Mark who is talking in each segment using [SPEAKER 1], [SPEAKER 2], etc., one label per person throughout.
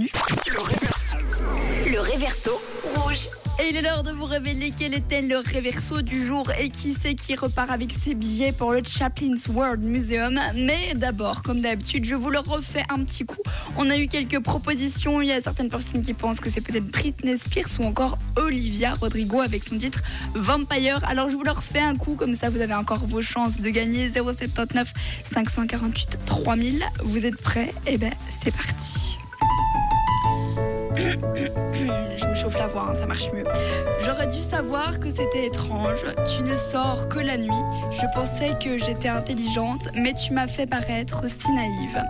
[SPEAKER 1] bienvenue.
[SPEAKER 2] Le réverso. Le réverso rouge.
[SPEAKER 1] Et il est l'heure de vous révéler quel était le réverso du jour et qui c'est qui repart avec ses billets pour le Chaplin's World Museum. Mais d'abord, comme d'habitude, je vous le refais un petit coup. On a eu quelques propositions. Il y a certaines personnes qui pensent que c'est peut-être Britney Spears ou encore Olivia Rodrigo avec son titre Vampire. Alors je vous le refais un coup, comme ça vous avez encore vos chances de gagner 079 548 3000. Vous êtes prêts? Eh ben c'est parti. Je me chauffe la voix, hein, ça marche mieux. J'aurais dû savoir que c'était étrange. Tu ne sors que la nuit. Je pensais que j'étais intelligente, mais tu m'as fait paraître si naïve.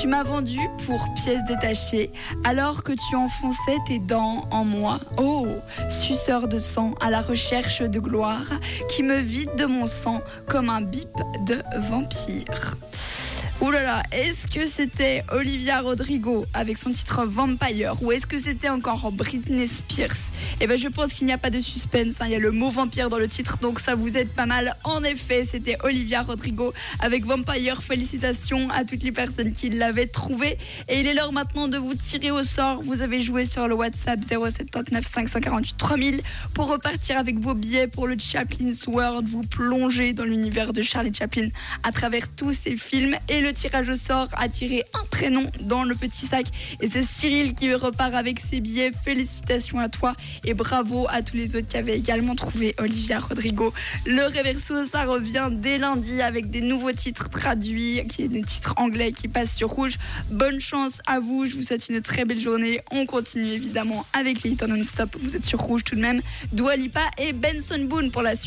[SPEAKER 1] Tu m'as vendu pour pièce détachée, alors que tu enfonçais tes dents en moi. Oh, suceur de sang à la recherche de gloire, qui me vide de mon sang comme un bip de vampire. Ouh là là, est-ce que c'était Olivia Rodrigo avec son titre Vampire ou est-ce que c'était encore Britney Spears? Eh ben je pense qu'il n'y a pas de suspense, hein. il y a le mot vampire dans le titre donc ça vous aide pas mal. En effet, c'était Olivia Rodrigo avec Vampire. Félicitations à toutes les personnes qui l'avaient trouvé et il est l'heure maintenant de vous tirer au sort. Vous avez joué sur le WhatsApp 079 548 3000 pour repartir avec vos billets pour le Chaplin's World, vous plonger dans l'univers de Charlie Chaplin à travers tous ses films le tirage au sort a tiré un prénom dans le petit sac. Et c'est Cyril qui repart avec ses billets. Félicitations à toi et bravo à tous les autres qui avaient également trouvé Olivia Rodrigo. Le Reverso, ça revient dès lundi avec des nouveaux titres traduits, qui est des titres anglais qui passent sur rouge. Bonne chance à vous. Je vous souhaite une très belle journée. On continue évidemment avec les hits non-stop. Vous êtes sur rouge tout de même. Dua Lipa et Benson Boone pour la suite.